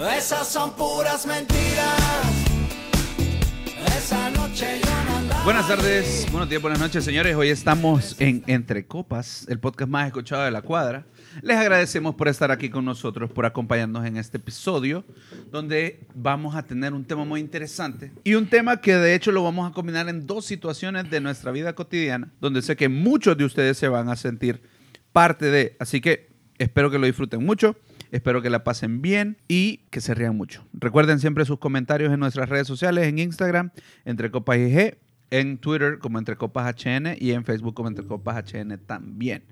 Esas son puras mentiras. Esa noche yo no Buenas tardes, buenos días, buenas noches, señores. Hoy estamos en Entre Copas, el podcast más escuchado de la cuadra. Les agradecemos por estar aquí con nosotros, por acompañarnos en este episodio, donde vamos a tener un tema muy interesante y un tema que de hecho lo vamos a combinar en dos situaciones de nuestra vida cotidiana, donde sé que muchos de ustedes se van a sentir parte de. Así que espero que lo disfruten mucho. Espero que la pasen bien y que se rían mucho. Recuerden siempre sus comentarios en nuestras redes sociales, en Instagram, entre Copas IG, en Twitter como entre Copas HN y en Facebook como entre Copas HN también.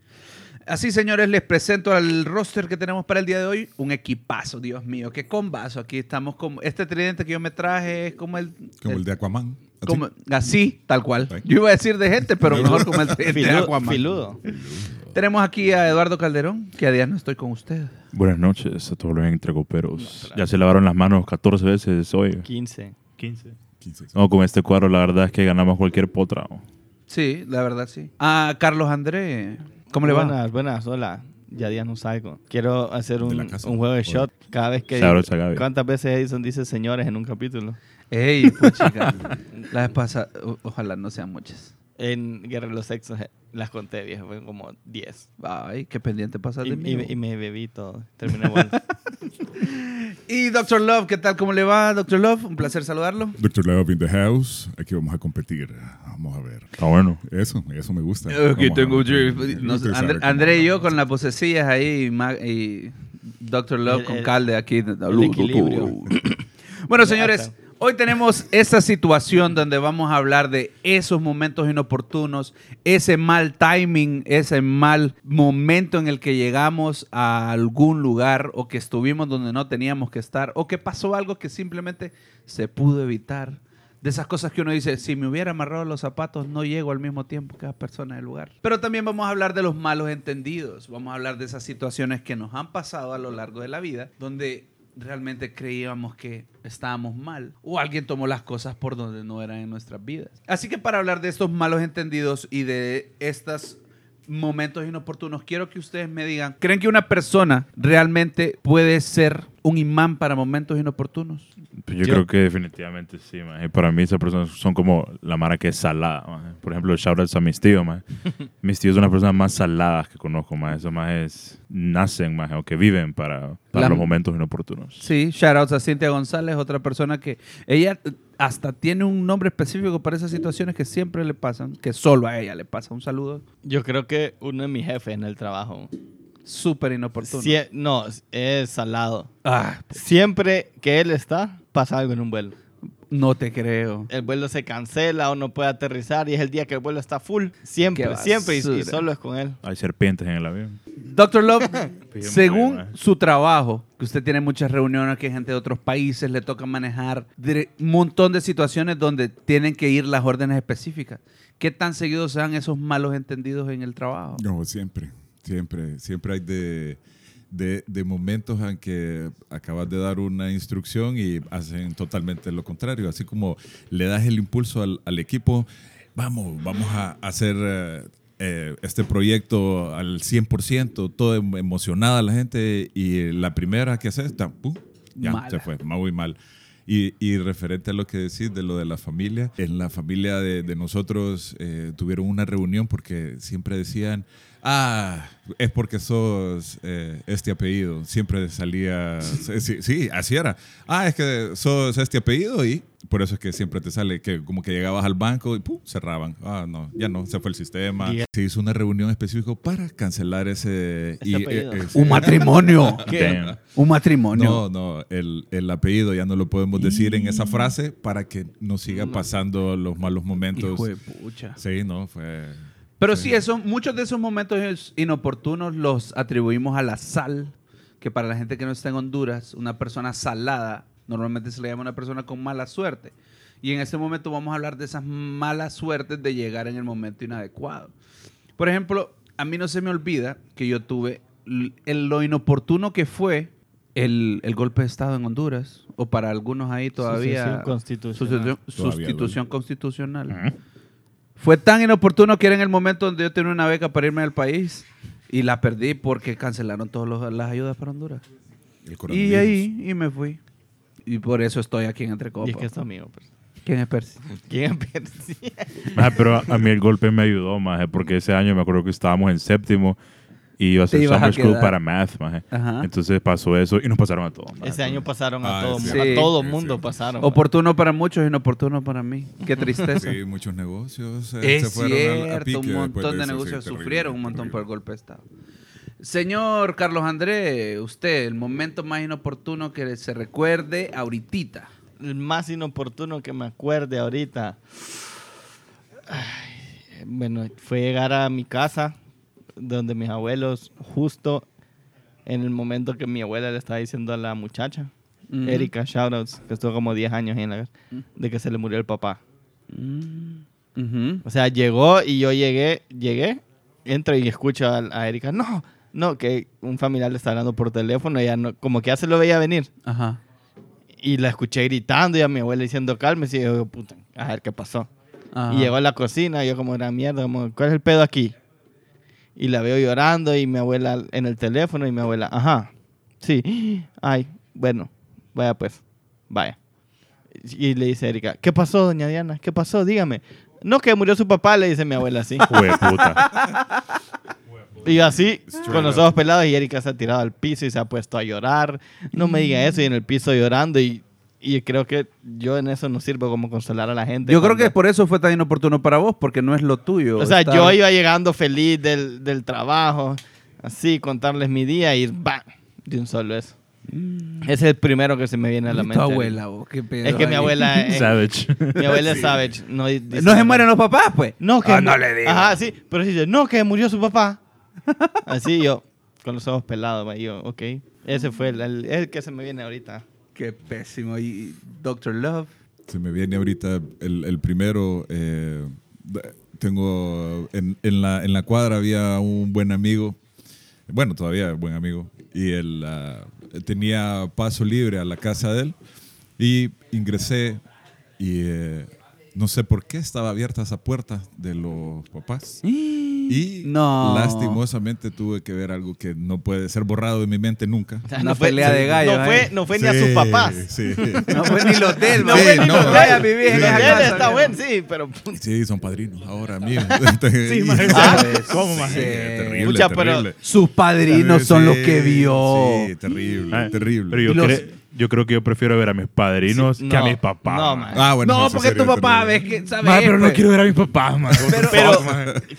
Así, señores, les presento al roster que tenemos para el día de hoy. Un equipazo, Dios mío, qué combazo. Aquí estamos como... Este tridente que yo me traje es como el... Como el de Aquaman. Así. como- así, tal cual. Yo iba a decir de gente, pero mejor como el de Filudo. Aquaman. filudo. Tenemos aquí a Eduardo Calderón, que a día no estoy con usted. Buenas noches a todos los entrecoperos. Ya se lavaron las manos 14 veces hoy. 15. 15. 15. No, con este cuadro la verdad es que ganamos cualquier potra. ¿no? Sí, la verdad sí. A Carlos André, ¿cómo le va? Buenas, buenas, hola. Ya días no salgo. Quiero hacer un, un juego de shot cada vez que... Gaby. ¿Cuántas veces Edison dice señores en un capítulo? Ey, pues chica. La vez pasada, o- ojalá no sean muchas. En Guerra de los Sexos eh, las conté, viejo. Fueron como 10. Ay, qué pendiente pasas Y, de mí. y- y me bebí todo. Terminé. Y Dr. Love, ¿qué tal? ¿Cómo le va, Dr. Love? Un placer saludarlo. Dr. Love in the house. Aquí vamos a competir. Vamos a ver. Está bueno. Eso, eso me gusta. Aquí tengo ver. no sé, Usted sabe André, y yo con las vocecillas ahí y, y Dr. Love El- con el- calde aquí. el equilibrio. Bueno, señores. Hoy tenemos esta situación donde vamos a hablar de esos momentos inoportunos, ese mal timing, ese mal momento en el que llegamos a algún lugar o que estuvimos donde no teníamos que estar o que pasó algo que simplemente se pudo evitar. De esas cosas que uno dice, si me hubiera amarrado los zapatos, no llego al mismo tiempo que la persona del lugar. Pero también vamos a hablar de los malos entendidos. Vamos a hablar de esas situaciones que nos han pasado a lo largo de la vida, donde realmente creíamos que estábamos mal o alguien tomó las cosas por donde no eran en nuestras vidas. Así que para hablar de estos malos entendidos y de estos momentos inoportunos, quiero que ustedes me digan, ¿creen que una persona realmente puede ser un imán para momentos inoportunos? Pues yo, Yo- creo que definitivamente sí, man. Y Para mí esas personas son como la mara que es salada, man. Por ejemplo, shoutouts a mis tíos, man. mis tíos son las personas más saladas que conozco, man. Esos más es, nacen, man, o que viven para, para La- los momentos inoportunos. Sí, shoutouts a Cintia González, otra persona que ella hasta tiene un nombre específico para esas situaciones que siempre le pasan, que solo a ella le pasa. Un saludo Yo creo que uno de mis jefes en el trabajo. Súper inoportuno. Sie- no, es salado. Ah, Siempre que él está, pasa algo en un vuelo. no te creo. el vuelo se cancela o no puede aterrizar y es el día que el vuelo está full. Siempre, siempre y, y solo es con él. Hay serpientes en el avión. Doctor Love, según su trabajo, que usted tiene muchas reuniones, que hay gente de otros países, le toca manejar un montón de situaciones donde tienen que ir las órdenes específicas. ¿Qué tan seguidos se dan esos malos entendidos en el trabajo? No, siempre, siempre, siempre hay de, de, de momentos en que acabas de dar una instrucción y hacen totalmente lo contrario. Así como le das el impulso al, al equipo, vamos, vamos a hacer eh, eh, este proyecto al 100%, todo em- emocionada la gente y la primera que haces, pum, ya Mala. se fue, muy mal. Y, y referente a lo que decís de lo de la familia, en la familia de, de nosotros eh, tuvieron una reunión porque siempre decían, ah, es porque sos eh, este apellido. Siempre salía, sí, sí, así era. Ah, es que sos este apellido y por eso es que siempre te sale que como que llegabas al banco y ¡pum! cerraban. Ah, no, ya no, se fue el sistema. Y- Se hizo una reunión específica para cancelar ese... Ese apellido. ese- Un matrimonio. Un matrimonio. no, no, el, el apellido ya no lo podemos decir en esa frase para que no siga pasando los malos momentos. Hijo de pucha. Sí, no, fue... Pero sí, eso, muchos de esos momentos inoportunos los atribuimos a la sal, que para la gente que no está en Honduras, una persona salada, normalmente se le llama una persona con mala suerte. Y en este momento vamos a hablar de esas malas suertes de llegar en el momento inadecuado. Por ejemplo, a mí no se me olvida que yo tuve el- lo inoportuno que fue el, el golpe de Estado en Honduras, o para algunos ahí todavía... Constitucional. sustitución- Todavía sustitución constitucional. Fue tan inoportuno que era en el momento donde yo tenía una beca para irme del país y la perdí porque cancelaron todas las ayudas para Honduras. Y ahí, y me fui. Y por eso estoy aquí en Entre Y Copas. es que es tu amigo. pues. ¿Quién es Percy? ¿Quién Percy? Maje, pero a, mí el golpe me ayudó, maje, porque ese año me acuerdo que estábamos en séptimo y iba a a summer school quedar. para math, maje. Entonces pasó eso y nos pasaron a todos. maje. Ese año pasaron a Ah, todo, sí. a todo Sí, mundo sí. pasaron. Oportuno para muchos, inoportuno para mí. Qué tristeza. Sí, muchos negocios eh, Es se fueron al- a cierto, pique un montón de negocios terrible, sufrieron un montón terrible. por el golpe de Estado. Señor Carlos Andrés, usted, el momento más inoportuno que se recuerde ahorita. El más inoportuno que me acuerde ahorita. Ay, bueno, fue llegar a mi casa, donde mis abuelos, justo en el momento que mi abuela le estaba diciendo a la muchacha. Erika Shoutouts, que estuvo como 10 años en la Mm. de que se le murió el papá. Ujú. O sea, llegó y yo llegué, llegué, entro y escucho a, a Erika, no, no, que un familiar le está hablando por teléfono, ella no, como que ya se lo veía venir. Ajá. Y la escuché gritando y a mi abuela diciendo cálmese y yo, puta, a ver qué pasó. Ajá. Y llegó a la cocina y yo como era mierda, como, ¿cuál es el pedo aquí? Y la veo llorando y mi abuela en el teléfono y mi abuela, ajá, sí, ay, bueno, vaya pues, vaya. Y le dice Erika, ¿qué pasó, doña Diana? ¿Qué pasó? Dígame. No, que murió su papá, le dice mi abuela así. Puta. Y así, con los ojos pelados, y Erika se ha tirado al piso y se ha puesto a llorar. No me diga eso, y en el piso llorando. Y, y creo que yo en eso no sirvo como consolar a la gente. Yo creo cuando- que por eso fue tan inoportuno para vos, porque no es lo tuyo. O sea, estar- yo iba llegando feliz del, del trabajo, así, contarles mi día y ¡bam! De un solo eso. Ese es el primero que se me viene a la Y mente. tu abuela, vos, qué pedo Es que mi ahí. abuela es, Savage. mi abuela es savage. No, dice- No se mueren los papás, pues. No, que mu- no le digo. Ajá, sí, pero sí dice, no, que murió su papá. Así yo, con los ojos pelados, va, y yo, ok. Ese fue el, el- el que se me viene ahorita. Qué pésimo. Y Doctor Love. Se me viene ahorita el, el primero. eh, tengo en, en la, en la cuadra había un buen amigo. Bueno, todavía buen amigo. Y él ah, tenía paso libre a la casa de él. Y ingresé y eh, no sé por qué estaba abierta esa puerta de los papás. Y No. lastimosamente tuve que ver algo que no puede ser borrado de mi mente nunca. O sea, Una pelea de gallos, No fue, ¿eh? no fue ni a sus Sí, papás. Sí. No fue ni los de él, No Sí, fue ni no, los Sí, está bueno, sí, pero... Sí, son padrinos ahora, mío. Sí. Ah, ¿Cómo, sí. maje? terrible, pero- terrible. Sus padrinos son los que vio. Sí, terrible, Ah, terrible. Pero yo, Y los- cre- yo creo que yo prefiero ver a mis padrinos Sí, que a no, mis papás. no, man. Ah, bueno, no, porque tu papá terrible. ves que sabe. Maje, pero no pues. quiero ver a mis papás, man. Pero,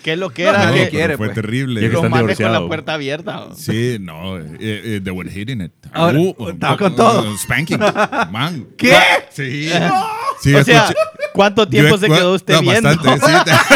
¿qué es lo que era? No, no quiere, fue pues. terrible. Y los manes con la puerta abierta. Sí, no, eh, eh, they were hitting it. Ahora, estaba con todo. spanking, man. ¿Qué? Sí. Sí, o sea, escuché- ¿cuánto tiempo yo se quedó usted no, viendo? Bastante, sí.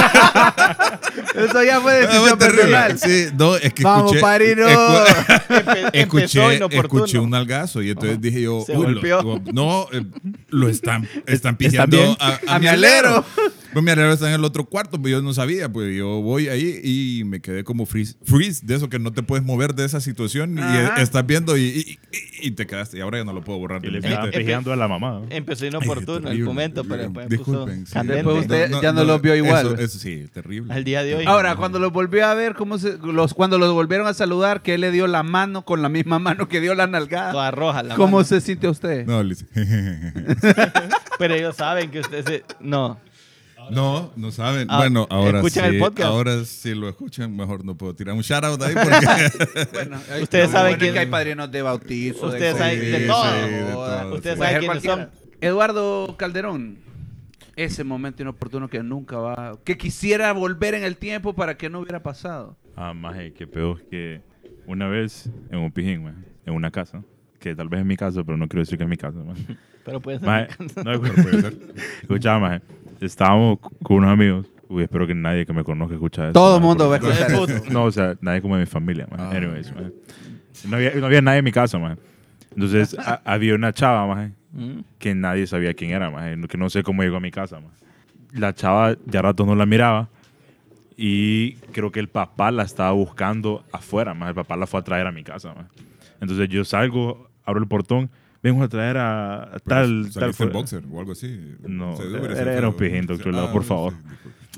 Eso ya fue Ah, decisión personal. Sí, no, es que Vamos, escuché, padrino. escu- escuché, escuché un algazo y entonces dije yo, Se "Uy, lo- no, eh, lo están, están ¿Están pillando bien? a, a A mi mi alero. alero. Pues mi alero está en el otro cuarto, pues yo no sabía, pues yo voy ahí y me quedé como freeze, freeze de eso que no te puedes mover de esa situación y Ajá. estás viendo y, y- y- y te quedaste. Y ahora ya no lo puedo borrar. Y le mi estaba mente. pejando a la mamá. ¿no? Empezó inoportuno el momento, pero después Disculpen, puso sí. Después usted ya no lo vio igual. Eso, eso sí, terrible. Al día de hoy. Ahora, cuando los volvió a ver, cómo se, los, cuando los volvieron a saludar, que él le dio la mano con la misma mano que dio la nalgada. Toda roja la ¿Cómo mano. se sintió usted? No, le Pero ellos saben que usted se... No. No, no saben. Ah, bueno, ahora sí. ¿escuchan el podcast? Ahora sí lo escuchan. Mejor no puedo tirar un shout out ahí porque. Bueno, Ustedes saben bueno es quién- que hay padrinos de bautizo. Ustedes de saben COVID, de Sí, todo. sí, de todo. Ustedes saben ser quiénes son. Eduardo Calderón, ese momento inoportuno que nunca va, que quisiera volver en el tiempo para que no hubiera pasado. Ah, maje, qué peor que una vez en un pijín, en una casa, que tal vez es mi casa, pero no quiero decir que es mi casa, maje. Pero puede ser. Maje, no, puede ser. Escuchaba, maje, estábamos con unos amigos, uy, espero que nadie que me conozca escuche esto. Todo el mundo va a escuchar eso. No, o sea, nadie como de mi familia, maje. Ah. Anyways, maje. No había, no había nadie en mi casa, maje. Entonces, a- había una chava, maje, Mm. que nadie sabía quién era, maje, que no sé cómo llegó a mi casa. maje. La chava ya rato no la miraba y creo que el papá la estaba buscando afuera, maje. el papá la fue a traer a mi casa. maje. Entonces yo salgo, abro el portón, vengo a traer a, a tal... Tal el fuera. boxer o algo así. No, Se era- un pijín, doctor Ah, Lau, por favor.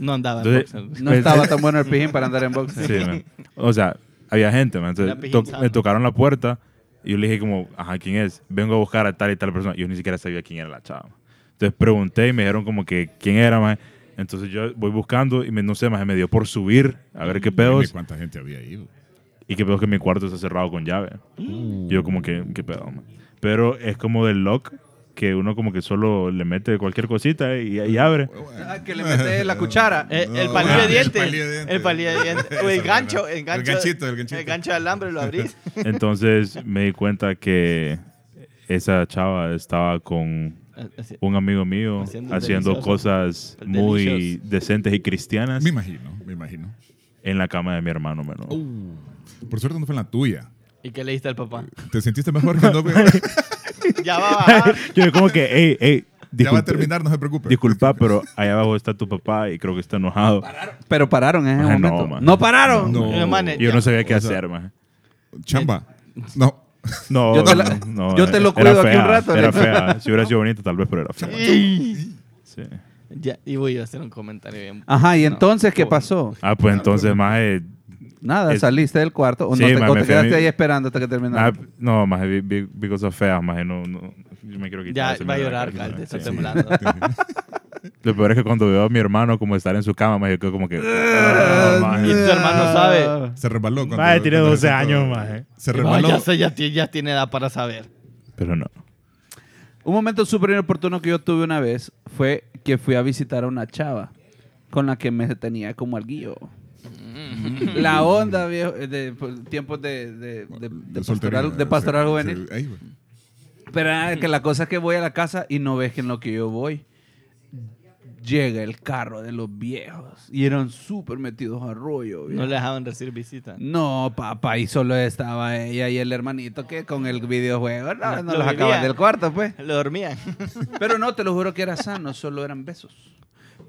No andaba en boxer. No estaba tan bueno el pijín para andar en boxeo. Sí, man. O sea, había gente, man. Entonces, to- me tocaron la puerta Y yo le dije como, ajá, ¿quién es? Vengo a buscar a tal y tal persona. Yo ni siquiera sabía quién era la chava. Entonces pregunté y me dijeron como que quién era, más. Entonces yo voy buscando y me, no sé, más me dio por subir a ver qué pedos. ¿Cuánta gente había güey? Y qué pedos que mi cuarto está cerrado con llave. Uh. Y yo como que, qué pedo, ma. Pero es como del lock que uno como que solo le mete cualquier cosita y, y abre. Ah, que le mete la cuchara. Eh, No, el palillo de el dientes. palillo de dientes. El palillo de dientes. O el gancho. El, gancho El ganchito, el ganchito. El gancho de alambre lo abrís. Entonces me di cuenta que esa chava estaba con un amigo mío Haciendo cosas muy delicioso. decentes y cristianas Me imagino, me imagino. en la cama de mi hermano menor. Por suerte no fue en la tuya. ¿Y qué le diste al papá? ¿Te sentiste mejor que no? Ya va a bajar. Yo como que, hey, hey, ya va a terminar, no se preocupe. disculpa, pero allá abajo está tu papá y creo que está enojado. Pero pararon en ese Ah, no, momento. man. No, pararon. No. Eh, yo ya. no sabía qué O sea, hacer, man. Chamba. No. No, Yo te la- no, no, yo te lo cuido aquí un rato, Era ¿no? fea. Si hubiera sido bonita, tal vez, pero era fea. Sí. Ya, y voy a hacer un comentario bien. Ajá, y No, entonces, ¿qué pasó? Ah, pues entonces, más eh, Nada, Es- saliste del cuarto o Sí, no te, ma, o quedaste mi- ahí esperando hasta que ah, terminara. no, más because of feas, más no, no, yo me quiero quitar Ya va a llorar, cabeza, Calde, está sí. temblando. Lo peor es que cuando veo a mi hermano como estar en su cama, me quedo como que... Ah, ah, maje. Y tu hermano sabe. Se resbaló. cuando- Maje, tiene cuando 12 se sentó. años, maje. Se Ah, resbaló. ya, sé, ya, ya tiene edad para saber. Pero no. Un momento súper inoportuno que yo tuve una vez fue que fui a visitar a una chava con la que me tenía como alguillo. La onda, viejo, eh, de, pues, tiempos de, de, de- de soltería, pastoral, de pastoral sí, juvenil. Pero ah, que la cosa es que voy a la casa y no ves que en lo que yo voy llega el carro de los viejos y eran súper metidos a rollo. No le dejaban recibir visita. No, papá, y solo estaba ella y el hermanito que con el videojuego no, No, no lo los acaban del cuarto, pues. Lo dormían. Pero no, te lo juro que era sano, solo eran besos.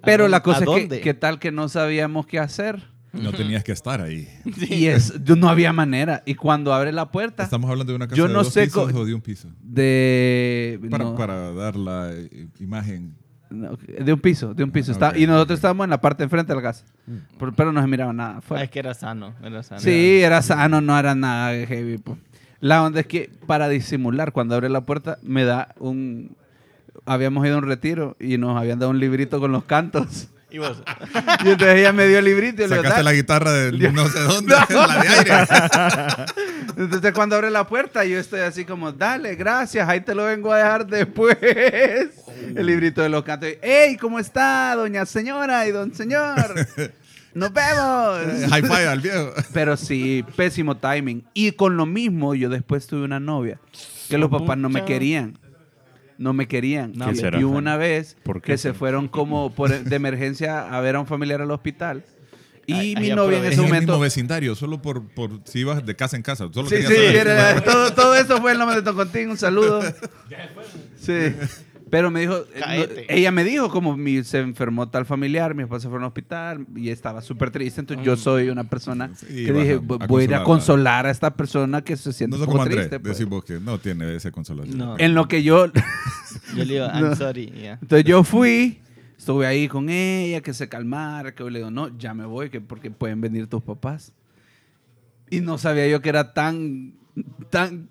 Pero la cosa es que, que tal que no sabíamos qué hacer. No tenías que estar ahí. Y es, no había manera. Y cuando abre la puerta Estamos hablando de una casa Yo de no dos sé pisos o de un piso. de... Para, no, para dar la eh, imagen. no, de un piso, de un piso. Ah, Está- y nosotros estábamos en la parte de enfrente de la casa. Pero, pero no se miraba nada. Ah, afuera. es que era sano. Era sano. Sí, era sano, no era nada heavy. pues. La onda es que para disimular, cuando abre la puerta, me da un... Habíamos ido a un retiro y nos habían dado un librito con los cantos. Y vos. Y entonces ella me dio el librito y le digo, la guitarra de no sé dónde, la de aire. Entonces cuando abre la puerta yo estoy así como, dale, gracias, ahí te lo vengo a dejar después. El librito de los cantos. ¡Ey, cómo está, doña señora y don señor! ¡Nos vemos! High five al viejo. Pero sí, pésimo timing. Y con lo mismo, yo después tuve una novia que los papás no me querían. No me querían. No, y, una vez ¿Por qué que se fueron como por, de emergencia a ver a un familiar al hospital. Y Ay, mi novia en ese En el momento... mismo vecindario, solo por, por si ibas de casa en casa. Solo Sí, sí, saber. todo, todo eso fue el nombre de Tocontín, un saludo. Sí. Pero me dijo, eh, ella me dijo como mi, se enfermó tal familiar, mi esposa fue al hospital y estaba súper triste, entonces yo soy una persona Sí, que dije, a- "Voy- a voy a ir a consolarla". consolar a esta persona que se siente No como poco Andrés, triste. pues". decís vos que no tiene ese consolación. No. En lo que yo, Yo le digo, I'm No. sorry. entonces yo fui, estuve ahí con ella, que se calmara, que yo le digo, no, ya me voy, que porque pueden venir tus papás. Y no sabía yo que era tan, tan,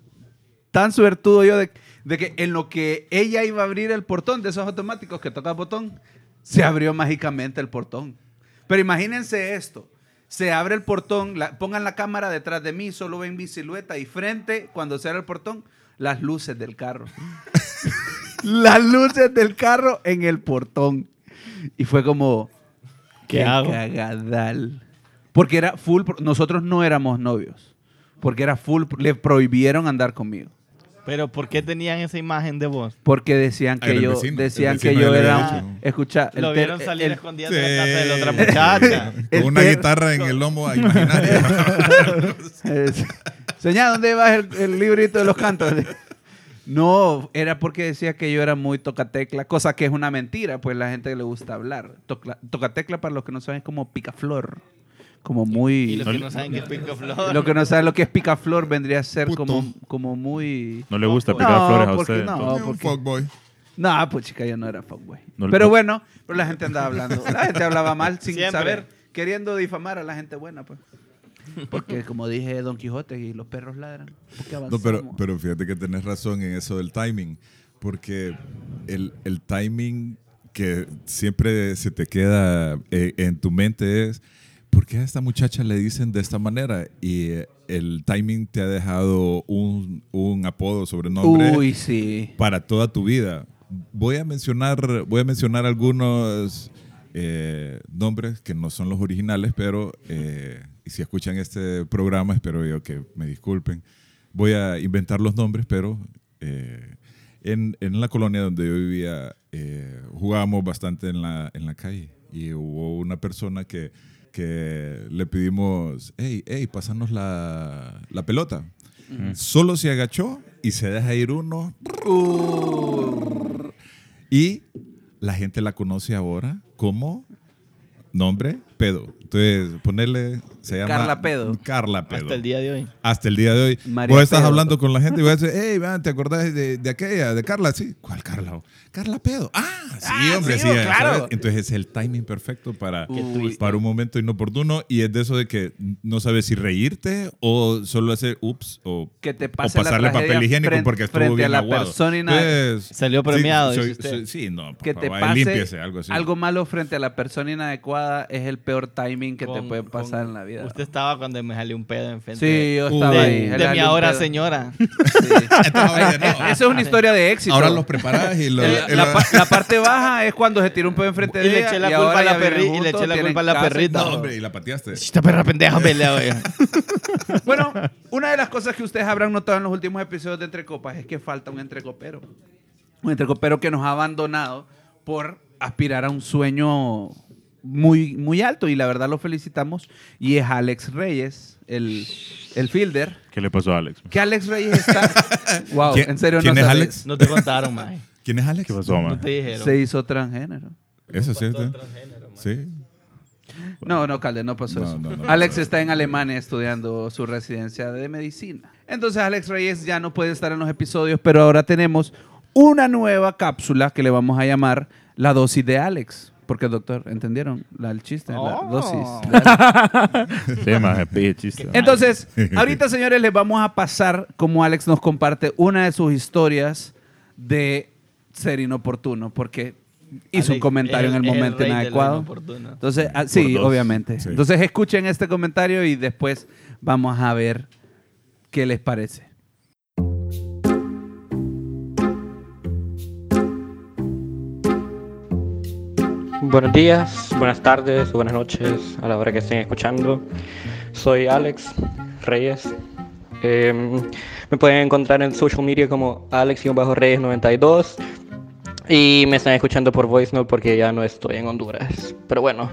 tan suertudo yo de, de que en lo que ella iba a abrir el portón de esos automáticos que toca el botón, se abrió mágicamente el portón. Pero imagínense esto. Se abre el portón, la- pongan la cámara detrás de mí, solo ven mi silueta y frente, cuando se abre el portón, las luces del carro. las luces del carro en el portón. Y fue como, ¿Qué hago? cagadal. Porque era full, nosotros no éramos novios. Porque era full, le prohibieron andar conmigo. Pero ¿por qué tenían esa imagen de vos? Porque decían que yo, vecino, decían que yo era, escucha, Lo vieron salir el- escondiendo de la casa de la otra Sí. muchacha. Con una ter- guitarra en el lomo imaginario. Señor, ¿dónde va el, el librito de los cantos? No, era porque decía que yo era muy tocatecla, cosa que es una mentira, pues la gente le gusta hablar. Tocla- tocatecla, para los que no saben, es como picaflor. Como Y muy... los que no saben qué es Pico Flor. Lo que no saben lo que es picaflor vendría a ser Puto. como, como muy... No le gusta No, picar flores a porque usted. no. entonces. un porque- fuckboy. No, pues chica, yo no era fuckboy. No le- pero no- bueno, pero la gente andaba hablando. La gente hablaba mal sin Siempre. saber, queriendo difamar a la gente buena, pues. Porque como dije Don Quijote y los perros ladran. porque No, avanzamos. pero, pero fíjate que tenés razón en eso del timing, porque el, el timing que siempre se te queda eh, en tu mente es, ¿por qué a esta muchacha le dicen de esta manera? Y eh, el timing te ha dejado un, un apodo, sobrenombre Uy, sí. para toda tu vida. Voy a mencionar, voy a mencionar algunos eh, nombres que no son los originales, pero eh, y si escuchan este programa, espero yo que me disculpen. Voy a inventar los nombres, pero eh, en, en la colonia donde yo vivía eh, jugábamos bastante en la, en la calle y hubo una persona que, que le pedimos, hey, hey, pásanos la, la pelota. Solo se agachó y se deja ir uno. Y la gente la conoce ahora como nombre Pedo. Entonces, ponerle, se llama Carla Pedo. Carla Pedo. Hasta el día de hoy. Hasta el día de hoy. María vos estás Pedo. hablando con la gente y vas a decir, hey, man, ¿te acordás de, de aquella, de Carla? Sí. ¿Cuál Carla? Carla Pedo. Ah, sí, Ah, hombre, sí, sí. claro. ¿sabes? Entonces es el timing perfecto para, para un momento inoportuno y es de eso de que no sabes si reírte o solo hacer ups o, Que te o pase la pasarle papel higiénico frente- porque estuvo frente a bien la aguado. persona Entonces, Salió premiado, Sí, dice soy- usted. soy- sí, no, por que te pase algo así. malo frente a la persona inadecuada es el peor timing que te puede con- pasar en la vida. Usted estaba cuando me salió un pedo enfrente Sí, yo estaba de, ahí. de mi ahora señora. Sí. Esa es una historia de éxito. Ahora los preparás y los... Eh, la, los- pa- la parte baja es cuando se tira un pedo enfrente de Y le ella eché la y culpa a la ya viven perri- y le eché la culpa a la perrita. No, hombre, y la pateaste. Esta perra pendeja pelea. Bueno, una de las cosas que ustedes habrán notado en los últimos episodios de Entre Copas es que falta un entrecopero. Un entrecopero que nos ha abandonado por aspirar a un sueño muy, muy alto y la verdad lo felicitamos. Y es Alex Reyes, el, el fielder. ¿Qué le pasó a Alex? Que Alex Reyes está... wow, ¿Quién- en serio quién no es sabía. Alex? No te contaron, mae. ¿Quién es Alex? ¿Qué pasó, No man? te dijeron. Se hizo transgénero. Eso es cierto. Sí. No, no, Calde, no pasó No, eso. no, no. Alex está en Alemania estudiando su residencia de medicina. Entonces Alex Reyes ya no puede estar en los episodios, pero ahora tenemos una nueva cápsula que le vamos a llamar la dosis de Alex. Porque, doctor, ¿entendieron? La, el chiste, la Oh. dosis. Sí, chiste. Entonces, ahorita, señores, les vamos a pasar como Alex nos comparte una de sus historias de ser inoportuno, porque hizo un comentario es en el el- el momento inadecuado. Entonces, ah, sí, dos. obviamente. Sí. Entonces, escuchen este comentario y después vamos a ver qué les parece. Buenos días, buenas tardes, buenas noches a la hora que estén escuchando. Soy Alex Reyes. Em, me pueden encontrar en social media como Alex-Reyes92 y me están escuchando por voice note porque ya no estoy en Honduras. Pero bueno,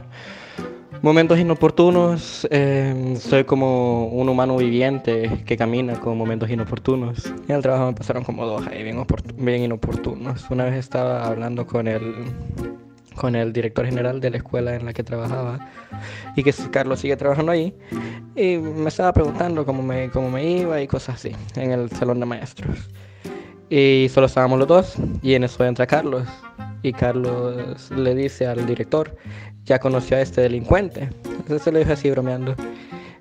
momentos inoportunos. em, soy como un humano viviente que camina con momentos inoportunos. En el trabajo me pasaron como dos ahí bien, bien inoportunos. Una vez estaba hablando con el con el director general de la escuela en la que trabajaba y que Carlos sigue trabajando ahí. Y me estaba preguntando cómo me, cómo me iba y cosas así en el salón de maestros. Y solo estábamos los dos y en eso entra Carlos. Y Carlos le dice al director ya conoció a este delincuente entonces se lo dijo así bromeando.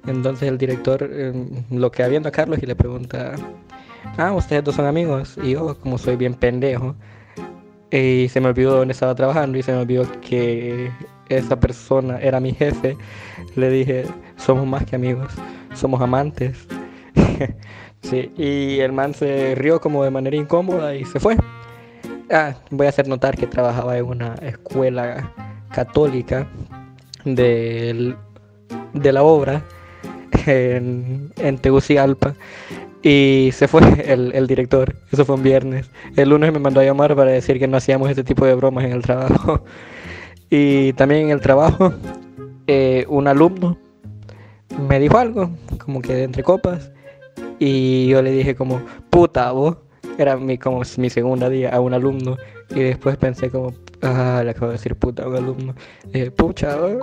Entonces el director eh, lo queda viendo a Carlos y le pregunta ah ustedes dos son amigos y yo como soy bien pendejo y se me olvidó dónde estaba trabajando y se me olvidó que esa persona era mi jefe. Le dije, somos más que amigos, somos amantes. sí, y el man se rió como de manera incómoda y se fue. Ah, voy a hacer notar que trabajaba en una escuela católica del- de la obra en, en Tegucigalpa. Y se fue el, el director. Eso fue un viernes. El lunes me mandó a llamar para decir que no hacíamos este tipo de bromas en el trabajo. Y también en el trabajo, eh, un alumno me dijo algo, como que de entre copas. Y yo le dije como, puta vos. Era mi, como mi segunda día a un alumno. Y después pensé como, ah, le acabo de decir puta a un alumno. Dije, pucha, vos".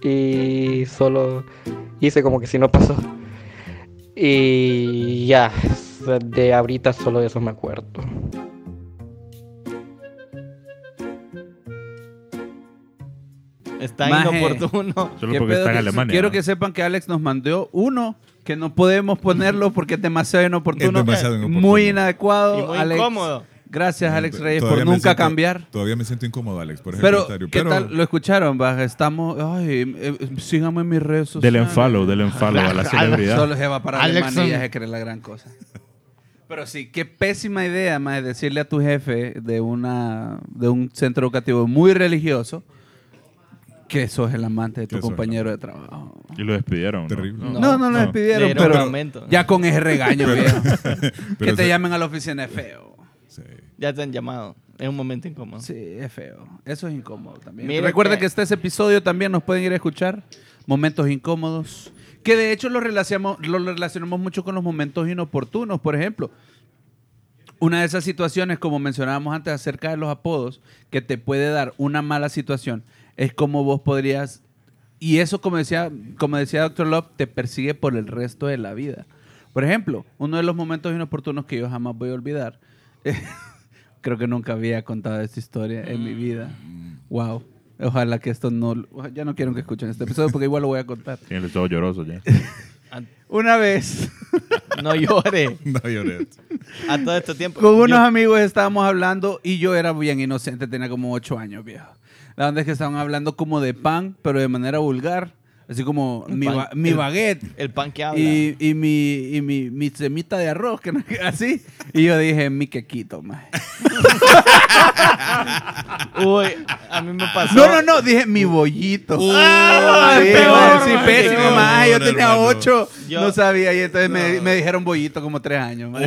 Y solo hice como que si no pasó. Y ya, de ahorita solo de eso me acuerdo. Está Maje. inoportuno. Solo ¿Qué porque está en Alemania. Quiero ¿no? que sepan que Alex nos mandó uno que no podemos ponerlo porque es demasiado inoportuno. Es demasiado inoportuno. Muy inadecuado. Y muy Alex. incómodo. Gracias, Alex Reyes, Todavía por nunca siento- cambiar. Todavía me siento incómodo, Alex, por ese Pero, comentario. ¿qué pero tal? ¿Lo escucharon? va? Estamos. Ay, eh, síganme en mis redes sociales. Follow, denle un follow a la celebridad. Solo se va para Alex Alemania se cree la gran cosa. Pero sí, qué pésima idea, más decirle a tu jefe de una de un centro educativo muy religioso que sos el amante de tu compañero de trabajo. Y lo despidieron. ¿no? Terrible. No, no, lo no. despidieron, pero ya con ese regaño, viejo. que te llamen a la oficina es feo. Sí. Ya te han llamado. Es un momento incómodo. Sí, es feo. Eso es incómodo también. Mire Recuerda que... que- este episodio también nos pueden ir a escuchar. Momentos incómodos. Que de hecho lo relacionamos, lo relacionamos mucho con los momentos inoportunos. Por ejemplo, una de esas situaciones, como mencionábamos antes acerca de los apodos, que te puede dar una mala situación, es como vos podrías. Y eso, como decía, como decía Dr. Love, te persigue por el resto de la vida. Por ejemplo, uno de los momentos inoportunos que yo jamás voy a olvidar. creo que nunca había contado esta historia en mi vida. Wow. Ojalá que esto no. Ya no quiero que escuchen este episodio porque igual lo voy a contar. Tiene el todo lloroso ya. Una vez. No llore. No lloré. A todo este tiempo. Con unos yo- amigos estábamos hablando y yo era bien inocente, tenía como ocho años, viejo. La onda es que estaban hablando como de pan, pero de manera vulgar. Así como mi, pan. ba- mi El- baguette El pan que habla. y, y mi, y mi, mi semita de arroz, que no- así. Y yo dije, mi quequito, más. Uy, a mí me pasó. No, no, no, dije mi bollito. Ah, Sí, peor, pésimo, ma. Yo tenía hermano. ocho, Yo- no sabía. Y entonces me, me dijeron bollito como tres años, ma.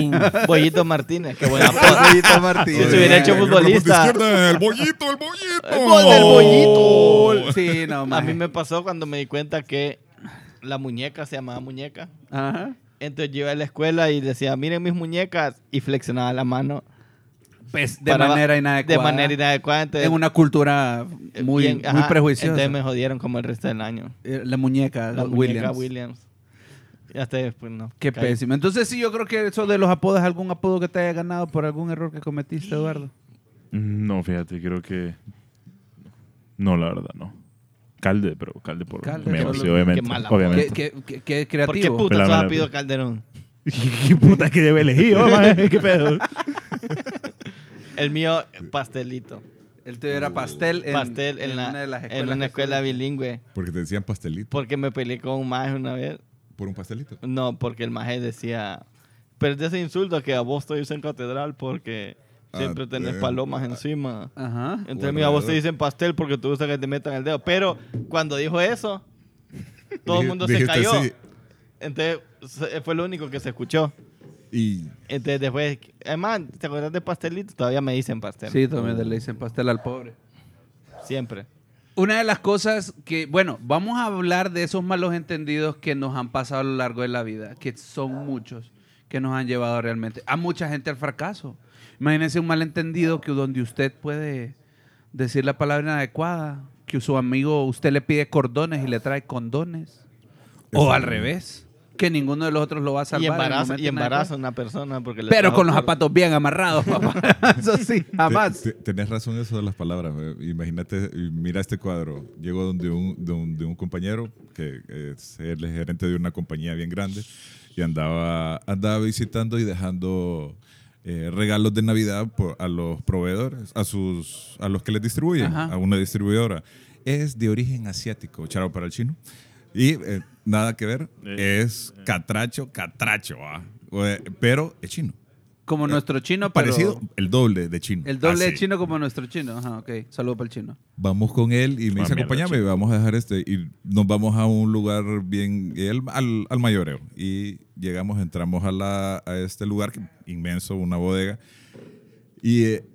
Bollito Martínez, qué buena apodo. Bollito Martínez. Si se hubiera hecho futbolista. El bollito, el bollito. El bollito. Sí, no. A mí me pasó cuando me di cuenta que la muñeca se llamaba muñeca. Ajá. Entonces yo iba a la escuela y decía, miren mis muñecas. Y flexionaba la mano. Pues, de para- manera inadecuada. De manera inadecuada. Entonces, En una cultura muy, bien, muy ajá, prejuiciosa. Entonces me jodieron como el resto del año. Eh, La muñeca, La Williams. muñeca Williams. Y hasta después no. Qué caí. pésimo. Entonces sí, yo creo que eso de los apodos, algún apodo que te haya ganado por algún error que cometiste, Eduardo. No, fíjate, creo que. No, la verdad, no. Calde, pero Calde por Calde, sí, obviamente. qué mala obviamente. ¿Qué, qué, qué- qué ¿Por qué creativo? puta la- Apido Calderón? ¿Qué puta que debe elegir, oh? ¿Qué pedo? El mío, pastelito. El tuyo era pastel en, Pastel en, la, una de las en una escuela bilingüe. Porque te decían pastelito. Porque me peleé con un maje una vez. Por un pastelito. No, porque el maje decía... Pero es de ese insulto que a vos te dicen catedral porque siempre tenés damn. palomas encima. Ajá. Entonces, mira, a vos te ¿verdad? dicen pastel porque tú gusta que te metan el dedo. Pero cuando dijo eso, todo el mundo se cayó. sí. Entonces, fue lo único que se escuchó. Y Entonces, después, además, ¿te acuerdas de pastelito? Todavía me dicen pastel. Sí, también le dicen pastel al pobre. Siempre. Una de las cosas que, bueno, vamos a hablar de esos malos entendidos que nos han pasado a lo largo de la vida, que son muchos, que nos han llevado realmente a mucha gente al fracaso. Imagínense un malentendido que donde usted puede decir la palabra inadecuada, que su amigo, usted le pide cordones y le trae condones. O al revés, que ninguno de los otros lo va a salvar. Y embaraza, y embaraza a una persona porque le Pero con los por- zapatos bien amarrados, papá. Eso sí, jamás. Te- te- tenés razón eso de las palabras. Imagínate, mira este cuadro. Llego donde un, de un, de un compañero que es el gerente de una compañía bien grande y andaba, andaba visitando y dejando eh, regalos de Navidad por- a los proveedores, a, sus, a los que les distribuyen, Ajá. a una distribuidora. Es de origen asiático, charo para el chino. Y eh, nada que ver, Eh, es catracho, catracho, ah. Eh, pero es chino. Como nuestro chino, pero Parecido, el doble de chino. El doble de Así. chino como nuestro chino. Ajá, ok. Saludo para el chino. Vamos con él y me Ah, dice, acompáñame, vamos a dejar este. Y nos vamos a un lugar bien, él- al, al mayoreo. Y llegamos, entramos a, la, a este lugar inmenso, una bodega. Y eh,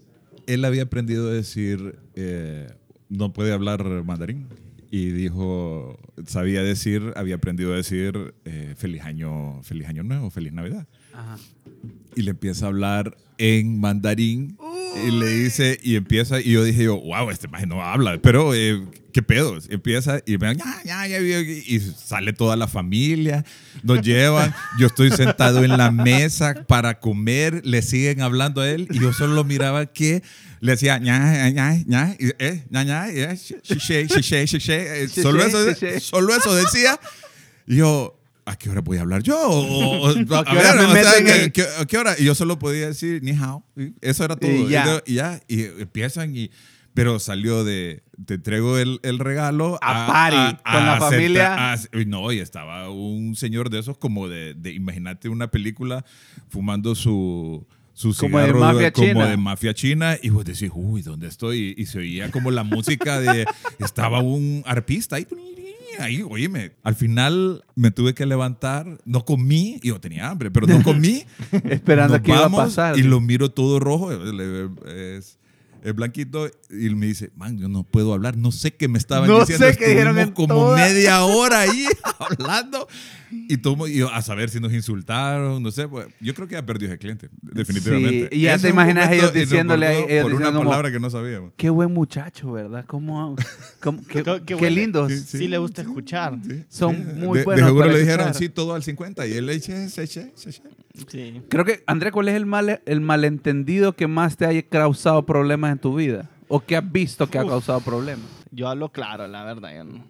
él había aprendido a decir, eh, no puede hablar mandarín. Y dijo, sabía decir, había aprendido a decir eh, feliz año, feliz año nuevo, feliz Navidad Ajá. y le empieza a hablar en mandarín y le dice y empieza y yo dije yo wow este maje no habla pero eh, qué pedo empieza y me ya, ya, ya, y sale toda la familia nos llevan yo estoy sentado en la mesa para comer le siguen hablando a él y yo solo lo miraba que le decía ña, ña, ña, eh, ña, ña, solo, eso, solo eso decía. Y yo, ¿a qué hora voy a hablar yo? O- o- a qué hora me o sea, meten ¿qué- en- qué- ¿a qué hora? Y yo solo podía decir ni hao. Eso era todo. Y ya. de- y ya. Y empiezan y... Pero salió de, te entrego el, el regalo A party, con la acepta- familia. a- y no, y estaba un señor de esos como de, de imagínate una película fumando su, su Como de cigarro mafia como china. de mafia china y vos decís, uy, ¿dónde estoy? Y, y se oía como la música de, estaba un arpista ahí. Ahí, oíme, al final me tuve que levantar, no comí, y yo tenía hambre, pero no comí. Esperando Nos que iba a pasar. Y lo miro todo rojo, es, es blanquito, y me dice, man, yo no puedo hablar, no sé qué me estaban No diciendo. sé qué dijeron en como toda- media hora ahí hablando, y, todo, y yo, a saber si nos insultaron, no sé, pues, yo creo que ya perdió ese cliente, definitivamente. Sí, y ya Ese te imaginas momento ellos diciéndole a ellos por una como- palabra que no sabíamos. Qué buen muchacho, ¿verdad? ¿Cómo, cómo- qué, Qué- qué lindos. Sí, Sí, le gusta escuchar. Sí, Son sí. muy de, buenos De seguro para le dijeron, escuchar. sí, todo al 50, y él le dice, sí, sí. Creo que, André, ¿cuál es el, mal, el malentendido que más te haya causado problemas en tu vida? ¿O que has visto que ha Uf. causado problemas? Yo hablo claro, la verdad. Yo, no-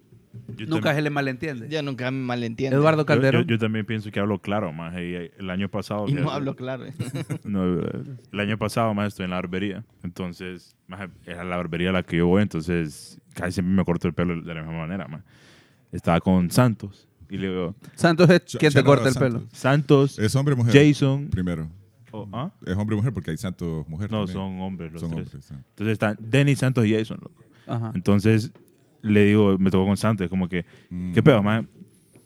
Yo Nunca se le malentiende. yo nunca me malentiendo. Eduardo yo- Calderón. Yo, yo también pienso que hablo claro, más. el año pasado. Y no hablo claro. No, eh, el año pasado, más estoy en la barbería. Entonces, más es a la barbería a la que yo voy, entonces casi siempre me corto el pelo de la misma manera, más. Estaba con Santos y le digo, Santos es Ch- quien te corta el pelo. Santos. Santos, ¿Es hombre o mujer? Jason. Primero. oh, ¿ah? Es hombre o mujer porque hay santos mujer. No, también. son hombres los Son tres. hombres. sí. Entonces están Denny, Santos y Jason, loco. Ajá. Entonces le digo, me tocó con Santos, como que, Mm. ¿qué pedo, más?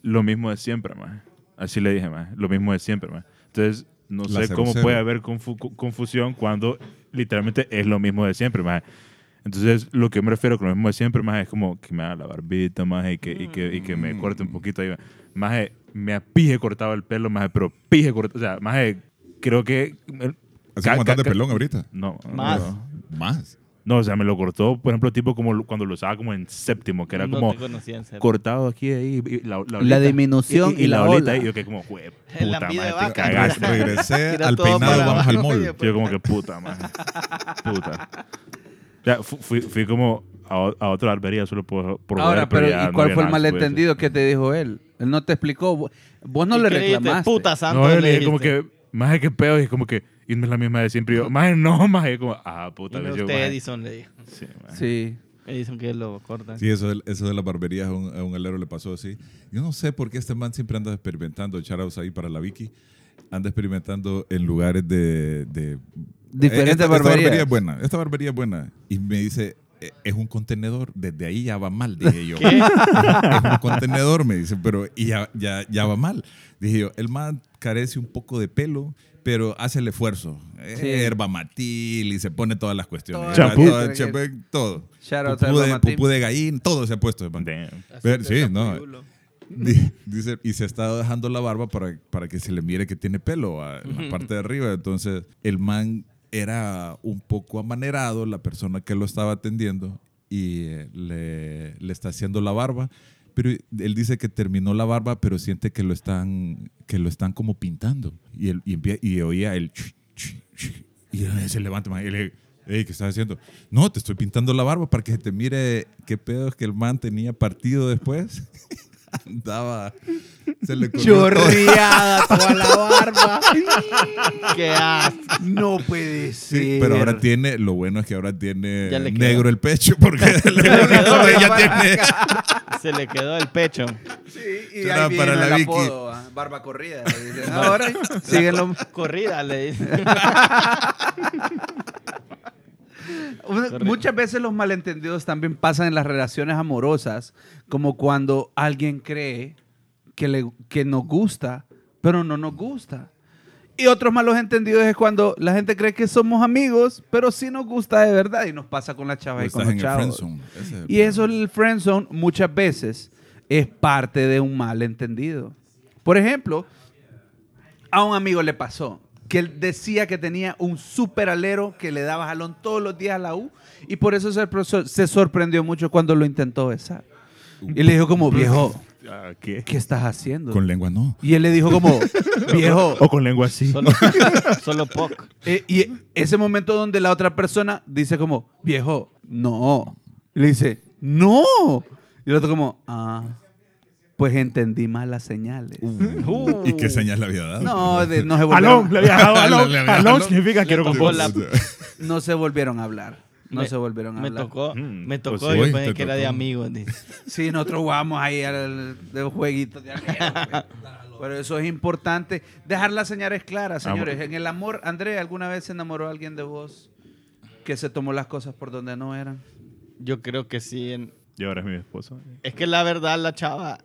Lo mismo de siempre, más. Así le dije, más. Lo mismo de siempre, más. Entonces, no La sé cómo puede haber confu- co- confusión cuando literalmente es lo mismo de siempre, más. Entonces, lo que me refiero con lo mismo de siempre, más es como que me haga la barbita, más, y que, y que, y que me corte un poquito ahí. Más, me pije cortado el pelo, más, pero pije cortado, o sea, más, creo que... ¿Así como de pelón ahorita? No. Más. no. Más. No, o sea, me lo cortó, por ejemplo, tipo como cuando lo usaba como en séptimo, que era no como cortado aquí, ahí, y la, la, La disminución y la olita, ola. y yo que como, El puta madre, te cagaste. Regresé al peinado, vamos al y mall. Yo como que puta, man. Puta. Ya, fu- fui, fui como a, a otra barbería solo por, por Ahora, pero ya ¿y no cuál había fue el malentendido que te dijo él? Él no te explicó. Vos- no ¿Y le dijiste? reclamaste. Puta santo. No, yo le dije como que, más que pedo, y como que, y no es la misma de siempre. Y yo, más no, más como, ah, puta. Y no yo, usted maje. Edison le dijo. Sí, maje. Sí. Edison que lo corta. Sí, eso de, eso de las barberías a un, a un alero le pasó así. Yo no sé por qué este man siempre anda experimentando, shoutouts ahí para la Vicky, anda experimentando en lugares de... de Diferentes esta, Esta barberías. barbería es buena, esta barbería es buena. Y me dice, "Eh, es un contenedor, desde ahí ya va mal, dije yo. ¿Qué? es un contenedor, me dice, pero y ya, ya, ya va mal. Dije yo, el man carece un poco de pelo, pero hace el esfuerzo. Eh, Sí. Herbamatil y se pone todas las cuestiones. Champú. Todo, champú, todo. Pupú de, pupú de gallín, todo se ha puesto. Ver, sí, no. Di- Dice, y se está dejando la barba para, para que se le mire que tiene pelo en la parte de arriba. Entonces, el man era un poco amanerado, la persona que lo estaba atendiendo, y eh, le, le está haciendo la barba. Pero él dice que terminó la barba, pero siente que lo están, que lo están como pintando. Y, él, y, y oía el... ch, ch, ch, y él se levanta, man, y le Ey, ¿qué estás haciendo? No, te estoy pintando la barba para que te mire qué pedo es que el man tenía partido después. Andaba. Se le. Chorreada toda la barba. Qué asco. No puede ser. Sí, pero ahora tiene, lo bueno es que ahora tiene negro el pecho porque le quedó, ya tiene. Se le quedó el pecho. Sí, y ahí viene para la el Vicky. apodo, ah, barba corrida. le dicen. Ahora siguen los- Corrida, le dice. Muchas veces los malentendidos también pasan en las relaciones amorosas, como cuando alguien cree que, le, que nos gusta, pero no nos gusta. Y otros malos entendidos es cuando la gente cree que somos amigos, pero sí nos gusta de verdad y nos pasa con la chava y con los chavos. friendzone. Es Y eso, el friend zone, muchas veces es parte de un malentendido. Por ejemplo, a un amigo le pasó que él decía que tenía un super alero que le daba jalón todos los días a la U y por eso se, se sorprendió mucho cuando lo intentó besar. Y le dijo como, viejo, ¿Qué? ¿qué estás haciendo? Con lengua no. Y él le dijo como, viejo, O con lengua así. Solo, solo poc. Eh, y ese momento donde la otra persona dice como, viejo, no. Y le dice, no. Y el otro como, ah, pues entendí mal las señales. ¿Y qué señal le había dado? No, de- no se Alón, volvieron, le había dado alón. Le había- Alón alón. significa quiero con vos. la- no se volvieron a hablar. No Me- se volvieron a Me hablar. tocó, Mm, me pues tocó, sí. yo pensé que era de amigos. Sí, nosotros jugamos ahí al de jueguitos de amigos, pues. Pero eso es importante. Dejar las señales claras, señores. En el amor, André, ¿alguna vez se enamoró alguien de vos que se tomó las cosas por donde no eran? Yo creo que sí. en- Y ahora es mi esposa. Es que la verdad, la chava,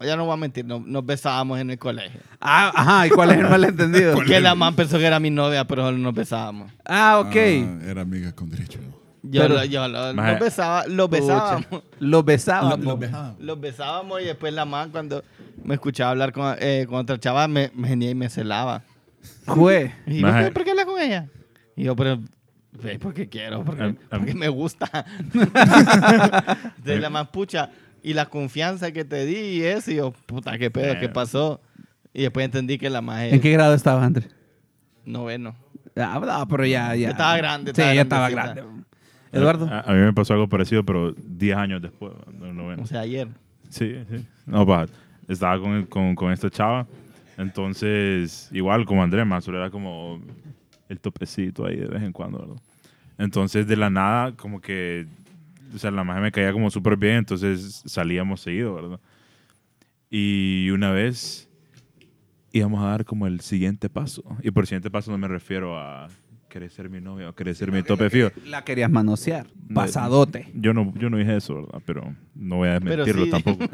ya no voy a mentir, no- nos besábamos en el colegio. Ah, ajá, ¿y cuál es el malentendido? Porque la man pensó que era mi novia, pero nos besábamos. Ah, ok. Ah, era amiga con derecho. Yo, Pero- lo- yo lo- Maje. los besaba, los besábamos. Lo besaba. Los besábamos y después la man cuando me escuchaba hablar con, eh, con otra chava me, me venía y me celaba. Fue. Y yo, Maje. ¿por qué, por qué hablas con ella? Y yo, pero, ve, porque quiero, porque, porque me gusta. Entonces la man, pucha, y la confianza que te di y eso, y yo, puta, qué pedo, qué pasó. Y después entendí que la man ¿En qué grado estabas, André? noveno. Ah, no, pero ya, ya. Estaba grande, Sí, estaba ya estaba grande. Eduardo. A, a mí me pasó algo parecido, pero 10 años después. No, no, bueno. O sea, ayer. Sí, sí. No, pa, estaba con, con, con esta chava. Entonces, igual como Andrés, más era como el topecito ahí de vez en cuando, ¿verdad? Entonces, de la nada, como que, o sea, la magia me caía como súper bien, entonces salíamos seguido, ¿verdad? Y una vez íbamos a dar como el siguiente paso. Y por siguiente paso no me refiero a querer ser mi novia o querer ser mi tope fijo. La querías manosear. Pasadote. Yo no, yo no dije eso, ¿verdad? Pero no voy a Pero mentirlo sí. tampoco.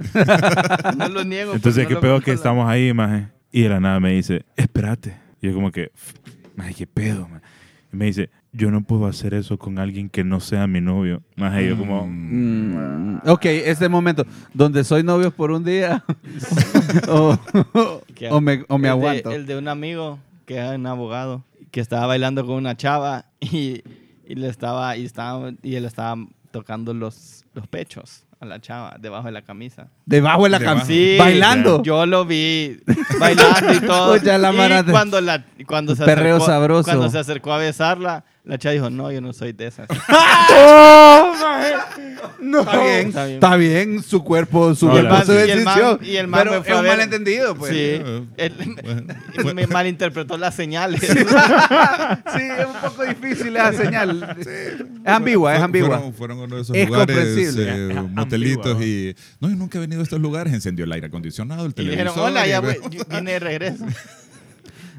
no lo niego. Entonces, pero qué no pedo que controlo. estamos ahí, maje. Y de la nada me dice, espérate. Y yo como que, maje, qué pedo, maje. Y me dice, yo no puedo hacer eso con alguien que no sea mi novio. Y yo como, Mm, ok, este momento, donde soy novio por un día o, o me, o me el de- aguanto. el de un amigo que es un abogado que estaba bailando con una chava y, y le estaba y estaba y él estaba tocando los, los pechos a la chava debajo de la camisa. Debajo de la camisa. Sí, Bailando. Yo lo vi bailando y todo. Pucha, la y mara de- cuando la cuando se Perreo acercó, sabroso. cuando se acercó a besarla, la chava dijo, "No, yo no soy de esas." No, está bien, Está está bien. su cuerpo, su No, cuerpo, su y el man- y el man pero me fue un malentendido, pues. Sí. Bueno, me malinterpretó las señales. Sí, es un poco difícil esa señal. Es ambigua, es ambigua. Fueron, fueron uno de esos Es lugares, eh, motelitos ambigua. y... No, yo nunca he venido a estos lugares. Encendió el aire acondicionado, el Y televisor. dijeron, hola, y ya voy, vine de regreso.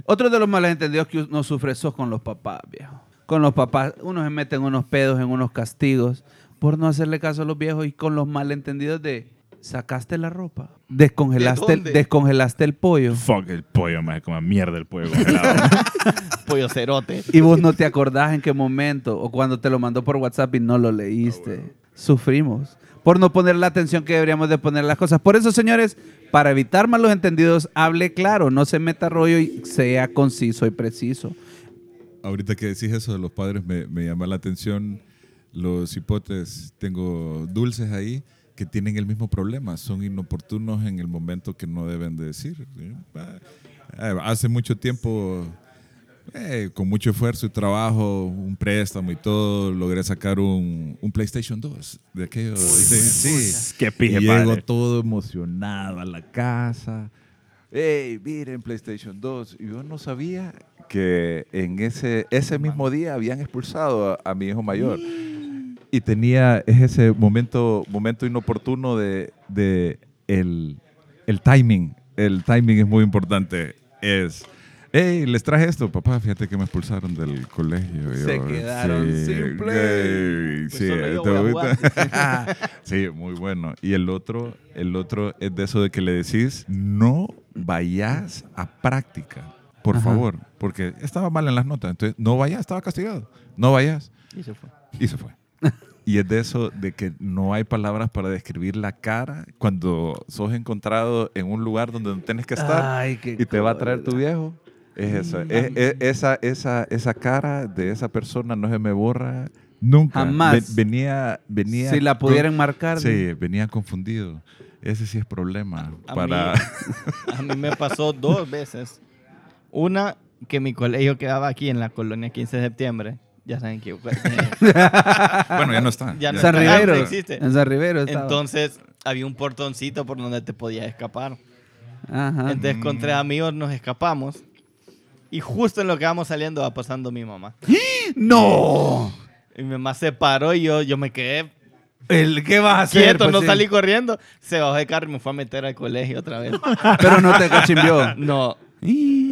Otro de los malentendidos que uno sufre sos con los papás, viejo. Con los papás, uno se mete en unos pedos, en unos castigos, por no hacerle caso a los viejos y con los malentendidos de sacaste la ropa, descongelaste, ¿De el, descongelaste el pollo fuck el pollo, maje, como mierda el pollo congelado. Pollo cerote. y vos no te acordás en qué momento o cuando te lo mandó por WhatsApp y no lo leíste. Sufrimos por no poner la atención que deberíamos de poner las cosas. Por eso, señores, para evitar malos entendidos, hable claro, no se meta rollo y sea conciso y preciso. Ahorita que decís eso de los padres, me, me llama la atención los hipotes. Tengo dulces ahí que tienen el mismo problema. Son inoportunos en el momento que no deben de decir. eh, Hace mucho tiempo, eh, con mucho esfuerzo y trabajo, un préstamo y todo, logré sacar un, un PlayStation 2. De aquello, sí, sí. Qué pije, Y llego padre. todo emocionado a la casa. Hey, miren PlayStation 2. Y yo no sabía que en ese, ese mismo día habían expulsado a, a mi hijo mayor. Y tenía es ese momento, momento inoportuno de, de el, el timing. El timing es muy importante. Es, hey, les traje esto, papá, fíjate que me expulsaron del colegio. Se quedaron sin play. hey, Pues sí, a gusta. Sí, muy bueno. Y el otro, el otro es de eso de que le decís, no vayas a práctica, por Ajá. favor, porque estaba mal en las notas. Entonces, no vayas, estaba castigado. No vayas. Y se fue. Y se fue. Y es de eso de que no hay palabras para describir la cara cuando sos encontrado en un lugar donde no tienes que estar Ay, qué y te va a traer tu viejo. Es eso. Es- es- esa, esa, esa cara de esa persona no se me borra nunca. Jamás. Ve- venía, venía. Si la pudieran marcar. Sí, venía confundido. ese sí es problema. A para... mí, a mí me pasó dos veces. Una, que mi colegio quedaba aquí en la colonia 15 de septiembre. Ya saben que... bueno, ya no está. Ya no San está. Rivero. no existe. En San Rivero estaba. Entonces, había un portoncito por donde te podías escapar. Ajá. Entonces, con tres amigos nos escapamos. Y justo en lo que vamos saliendo va pasando mi mamá. ¡No! Y mi mamá se paró y yo, yo me quedé El, ¿Qué vas a hacer? quieto, Pues no sí. salí corriendo. Se bajó de carro y me fue a meter al colegio otra vez. Pero no te cachimbió. No,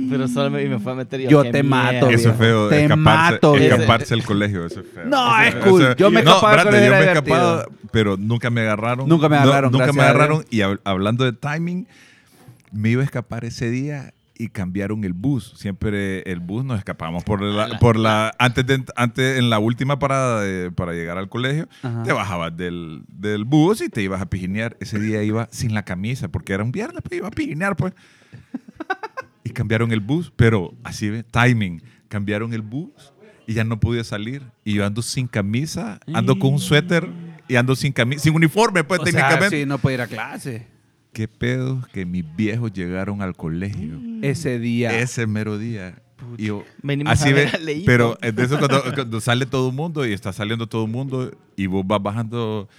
pero solo me, y me fue a meter y Yo qué te mato. Eso es feo, Te escaparse, mato, escaparse del colegio, eso es feo. No, Eso es cool. eso- Yo me no, escapaba del espérate, colegio, yo me pero nunca me agarraron. Nunca me No, agarraron, nunca me agarraron. Y hab- hablando de timing, me iba a escapar ese día y cambiaron el bus. Siempre el bus nos escapamos por la, por la antes de antes en la última parada de- para llegar al colegio, Ajá. te bajabas del, del bus y te ibas a pijinear. Ese día iba sin la camisa porque era un viernes, pues iba a pijinear pues. Y cambiaron el bus, pero así ve, timing, cambiaron el bus y ya no pude salir y yo ando sin camisa, ando con un suéter y ando sin camisa, sin uniforme pues O sea, técnicamente. sí, no puede ir a clase. Qué pedo que mis viejos llegaron al colegio Ese día. ese mero día. Y yo, Venimos así a ver ve, pero es de eso cuando, cuando sale todo el mundo y está saliendo todo el mundo y vos vas bajando,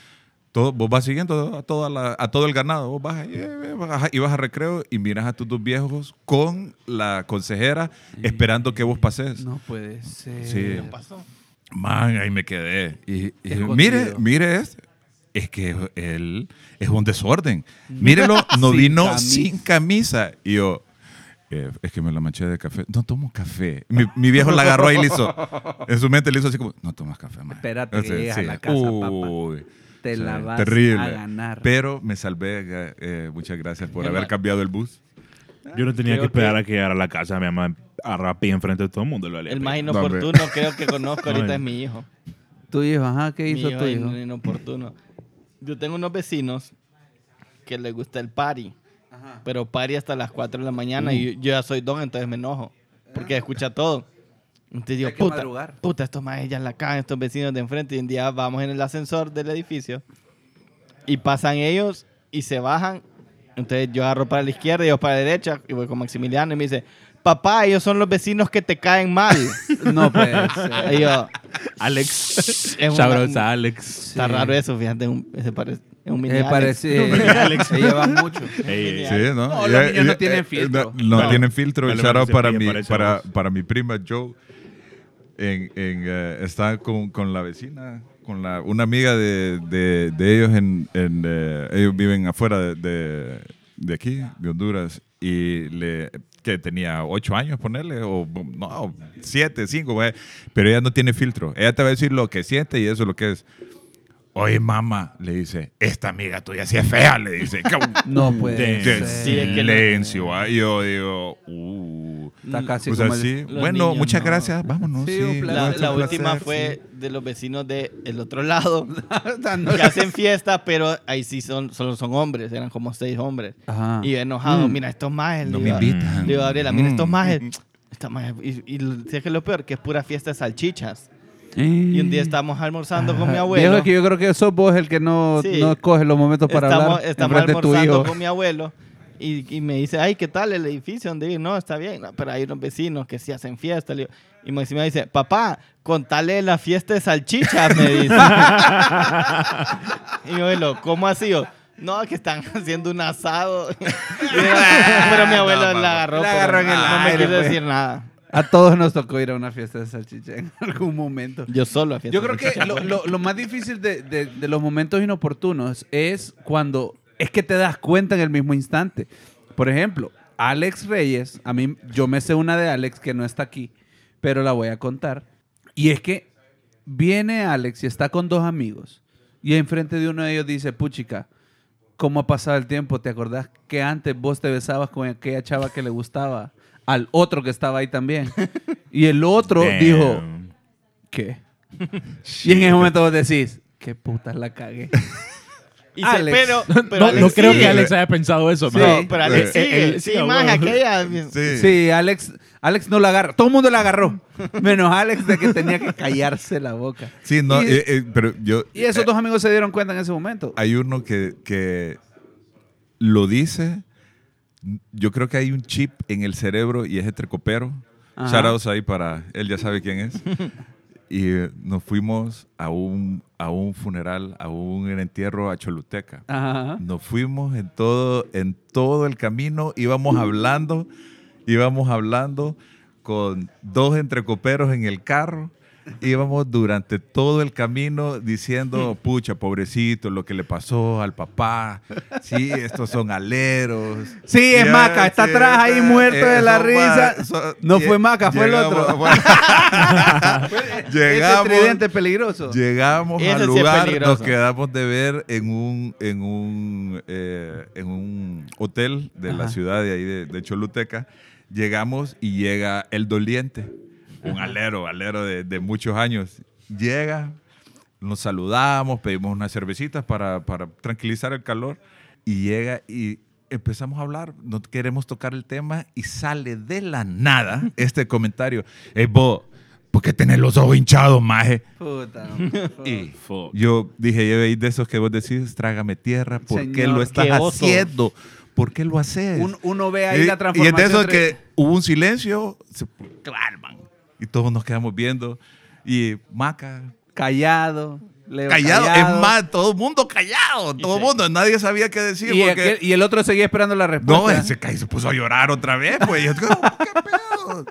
todo, vos vas siguiendo a, toda la- a todo el ganado, vos vas y, vas a- y vas a recreo y miras a tus dos viejos con la consejera esperando que vos pases. No puede ser. Sí. ¿Qué pasó? Man, ahí me quedé. Y, mire, mire este. Es que él es un desorden. Mírelo, no Sin vino camisa. sin camisa. Y yo, eh, es que me la manché de café. No tomo café. Mi, mi viejo la agarró ahí y le hizo. En su mente le hizo así como, no tomas café, man. Espérate que llegues a la casa, Uy, Te la vas terrible. a ganar. Pero me salvé. eh, muchas gracias por haber cambiado el bus. Yo no tenía Creo que esperar que- a que llegara a la casa. Mi mamá a rapi enfrente de todo el mundo. Lo El más No, inoportuno creo que conozco ahorita es mi hijo. Tu hijo, ajá, ¿qué Mi hizo hijo tu es hijo? inoportuno. Yo tengo unos vecinos que les gusta el party. Pero party hasta las 4 de la mañana y yo, yo ya soy don, entonces me enojo. Porque escucha todo. Entonces digo, puta, puta, estos más ya la cagan, estos vecinos de enfrente. Y un día vamos en el ascensor del edificio y pasan ellos y se bajan. Entonces yo agarro para la izquierda y ellos para la derecha y voy con Maximiliano y me dice, papá, ellos son los vecinos que te caen mal. No puede ser. y yo, Alex. Es una- Alex. está raro eso, fíjate, un, ese parece, es un mini Eh, Alex. parece, Alex. se llevan mucho. Ey, Sí, ¿no? No, los niños no ya- tienen eh, filtro. No, no No. tienen filtro. El lo shout out parece para mi, parece para, para mi prima Joe. En, en, eh, está con, con la vecina, con la, una amiga de, de, de ellos. En, en, eh, ellos viven afuera de, de, de aquí, de Honduras. Y le, que tenía ocho años, ponerle, o no, siete, cinco, pero ella no tiene filtro. Ella te va a decir lo que siente y eso es lo que es. Oye, mamá, le dice, esta amiga tuya sí es fea, le dice. No puede De- ser. Sí, es que silencio. ah, yo digo, uh. Está casi Pues como así, el- bueno, niños muchas no. gracias, vámonos. Sí, Sí. La, la placer, última sí. fue de los vecinos del otro lado Dando- que hacen fiesta, pero ahí sí son, solo son hombres, eran como seis hombres. Ajá. Y yo enojado, Mm. mira, estos majes. No le me digo- invitan. Le digo Gabriela, mira, estos Mm. majes. Estos majes. Y, y ¿sabes qué es lo peor? Que es pura fiesta de salchichas. Y un día estábamos almorzando con mi abuelo. Viejo, que yo creo que sos vos el que no, Sí. no escoge los momentos para estamos, hablar estamos de almorzando hijo. con mi abuelo y, y me dice, ay, ¿qué tal el edificio donde vive? No, está bien, no, pero hay unos vecinos que sí hacen fiesta. Le digo- y Maximiliano dice, papá, contale la fiesta de salchichas, me dice. y mi abuelo, ¿cómo ha sido? No, que están haciendo un asado. Pero mi abuelo No, la agarró. La pero agarró en el no me pues. decir nada. A todos nos tocó ir a una fiesta de salchicha en algún momento. Yo solo a fiesta Yo de creo que lo- lo más difícil de, de- de los momentos inoportunos es cuando es que te das cuenta en el mismo instante. Por ejemplo, Alex Reyes, a mí yo me sé una de Alex que no está aquí, pero la voy a contar. Y es que viene Alex y está con dos amigos y enfrente de uno de ellos dice, puchica, ¿cómo ha pasado el tiempo? ¿Te acordás que antes vos te besabas con aquella chava que le gustaba al otro que estaba ahí también? Y el otro Damn. dijo, ¿qué? Y en ese momento vos decís, qué puta la cagué. Y se- Alex. pero, pero No, Alex no creo que Alex haya pensado eso, Sí. man. No, pero Alex Eh, sigue. eh, sí, sí, más aquella. Sí. Sí, Alex, Alex no la agarra. Todo el mundo la agarró. Menos Alex de que tenía que callarse la boca. Sí, no, Y- eh, eh, pero yo... Y esos eh, dos amigos se dieron cuenta en ese momento. hay uno que, que lo dice, yo creo que hay un chip en el cerebro y es entre copero. Ajá. Shoutouts ahí para él, ya sabe quién es. y nos fuimos a un, a un funeral, a un entierro a Choluteca. Ajá. Nos fuimos en todo, en todo el camino, íbamos hablando, íbamos hablando con dos entrecoperos en el carro. Íbamos durante todo el camino diciendo, pucha, pobrecito, lo que le pasó al papá. Sí, estos son aleros. Sí, es Ya, Maca, está sí, atrás ahí muerto de la son risa. ma- son- No fue Maca, fue el otro. bueno, Ese llegamos, tridente peligroso. Llegamos Ese al lugar, nos quedamos de ver en un, en un, eh, en un hotel de la ciudad de ahí de, de Choluteca. Llegamos y llega el doliente, un alero, alero de, de muchos años. Llega, nos saludamos, pedimos unas cervecitas para, para tranquilizar el calor y llega y empezamos a hablar, no queremos tocar el tema y sale de la nada este comentario. Eh, vos, ¿por qué tenés los ojos hinchados, maje? Puta. Y Fuck. yo dije, de esos que vos decís, trágame tierra, ¿por qué Señor, lo estás qué haciendo? ¿Por qué lo haces? Un- uno ve ahí y, la y es transformación. de esos entre- que hubo un silencio, se. Y todos nos quedamos viendo. Y Maca, Callado. Leo callado. Es más, todo el mundo callado. Todo el mundo. Nadie sabía qué decir. Y, porque- aquel- y el otro seguía esperando la no, respuesta. él se, puso a llorar otra vez, pues. Y yo, ¿Qué pedo?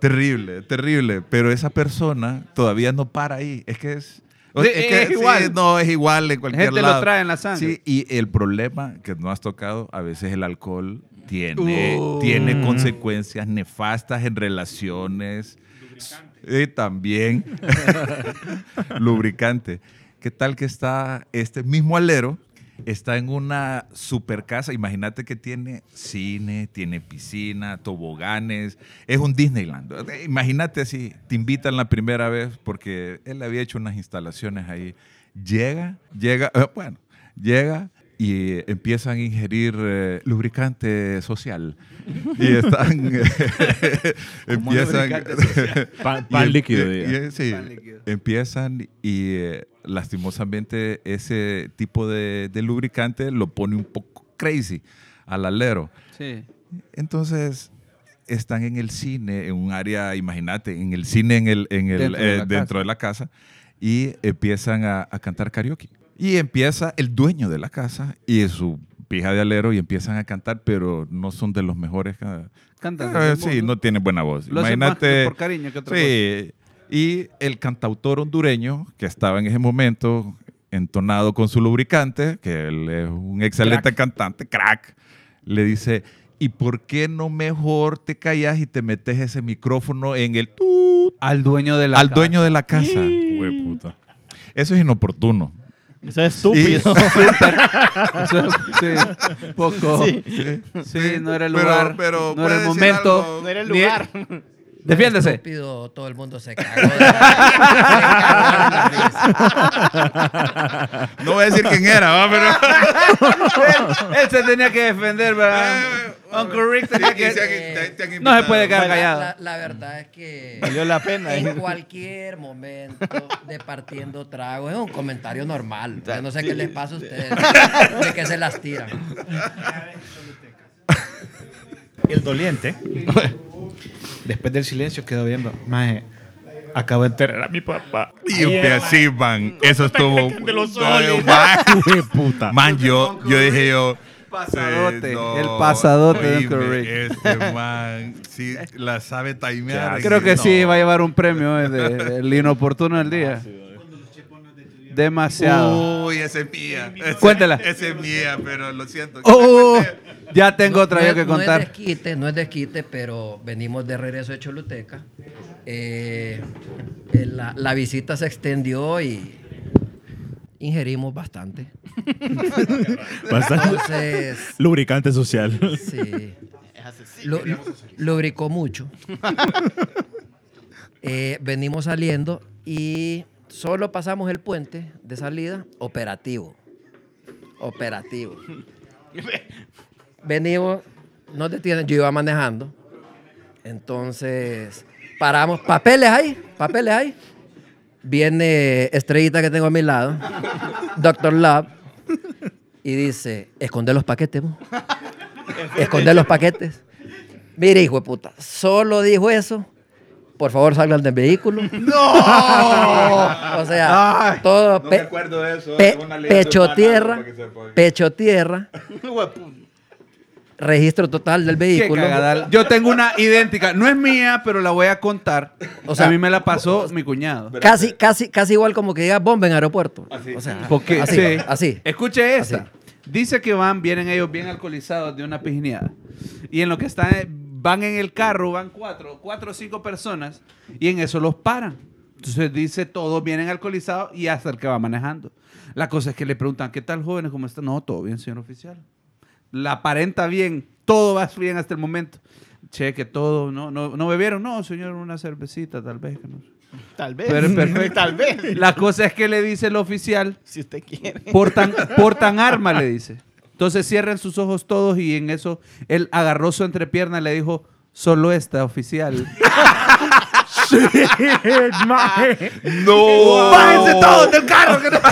Terrible, terrible. Pero esa persona todavía no para ahí. Es que es. Sí, es que es sí, igual. no, es igual en cualquier Gente lo lado. trae en la sangre. Sí, y el problema que no has tocado, a veces el alcohol tiene, Uh. tiene consecuencias nefastas en relaciones. Y también lubricante. ¿Qué tal que está este mismo alero? Está en una super casa. Imagínate que tiene cine, tiene piscina, toboganes. Es un Disneyland. Imagínate así, te invitan la primera vez porque él había hecho unas instalaciones ahí. Llega, llega, eh, bueno, llega y empiezan a ingerir eh, lubricante social. Y están. empiezan. social? Pan, Y pan em- líquido, y- y- sí, Pan líquido. empiezan y eh, lastimosamente ese tipo de, de lubricante lo pone un poco crazy al alero. Sí. Entonces están en el cine, en un área, imagínate, en el cine en el, en el, Dentro de eh, la dentro de la casa y empiezan a, a cantar karaoke. Y empieza el dueño de la casa y su pija de alero y empiezan a cantar, pero no son de los mejores. ah, Cantan. eh, sí, no tiene buena voz. Lo Imagínate. por cariño que otra Sí. Y el cantautor hondureño que estaba en ese momento entonado con su lubricante, que él es un excelente cantante, crack, le dice, ¿y por qué no mejor te callas y te metes ese micrófono en el Al dueño de la al casa. dueño de la casa? Puta. Eso es inoportuno. Eso es estúpido. Eso es- sí, poco. Sí. Sí. no era el Pero- lugar. pero no era el puede decir momento. algo. No era el Ni- lugar. Defiéndese. Estúpido, todo el mundo se cagó. de la- se cagó de. No voy a decir quién era, ¿va? pero... Él se tenía que defender, ¿verdad? Uncle Rick tenía que. No se puede quedar La- callado. La, la verdad es que Valió la pena. en cualquier momento de partiendo trago es un comentario normal. Yo no sé qué les pasa a ustedes de que se las tiran. El doliente, después del silencio, quedó viendo. Maje, acabo de enterrar a mi papá. Y un así, man. Eso estuvo. De los soles. man. Puta. Man, yo, yo dije yo. Pasadote, eh, no, el pasadote de oíme, Uncle Rick. Este man, sí, la sabe timear. Creo que No. sí, va a llevar un premio eh, de, del inoportuno del día. Demasiado. Uy, esa es mía. Esa- Cuéntela. Esa es mía, pero lo siento. Oh, ya tengo otra no, yo es- que no contar. es desquite, no es desquite, pero venimos de regreso de Choluteca. Eh, eh, la, la visita se extendió y ingerimos bastante. Bastante. Entonces, Lubricante social. sí. Lu- lubricó mucho. Eh, venimos saliendo y solo pasamos el puente de salida operativo. Operativo. Venimos, nos detienen, yo iba manejando. Entonces, paramos. Papeles ahí, papeles ahí. Viene Estrellita que tengo a mi lado, Doctor Love, y dice, esconde los paquetes, mo. esconde los paquetes. Mire, hijo de puta, solo dijo eso. Por favor, salgan del vehículo. ¡No! o sea, todo pe- pe- pecho tierra, pecho tierra, registro total del vehículo. Yo tengo una idéntica. No es mía, pero la voy a contar. O sea, a mí me la pasó mi cuñado. Casi, casi, casi igual como que diga bomba en aeropuerto. O sea, Porque, así, sí. así. Escuche esta. Así. Dice que van, vienen ellos bien alcoholizados de una pijineada. Y en lo que están, van en el carro, van cuatro, cuatro o cinco personas, y en eso los paran. Entonces dice, todos vienen alcoholizados y hasta el que va manejando. La cosa es que le preguntan, ¿qué tal jóvenes? ¿Cómo están? No, todo bien, señor oficial. La aparenta bien, todo va bien hasta el momento. Cheque, todo, ¿no? ¿No, no bebieron? No, señor, una cervecita, tal vez. que no sé. Tal vez. Pero perfecto. Tal vez. La cosa es que le dice el oficial, Si usted quiere. portan, portan arma, le dice. Entonces cierran sus ojos todos y en eso él agarró su entrepierna y le dijo, solo esta, oficial. ¡No! ¡Bájense todos del carro! que no-".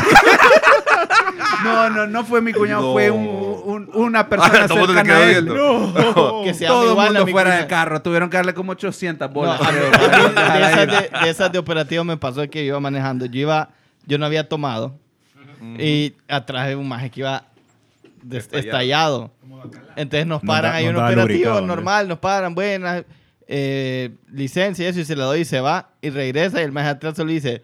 No, no, no fue mi cuñado, No. fue un- un- una persona Ah, cercana a él. viendo. Que Todo el mundo fuera del carro. Tuvieron que darle como 800 No, bolas. a mí- a mí de, esas de, de esas de operativo me pasó que yo iba manejando. Yo iba, yo no había tomado. Y atrás de un maje que iba estallado. Entonces nos No paran no un operativo normal, nos paran, buenas, eh, licencia y eso, y se la doy y se va y regresa y el maje atrás solo dice,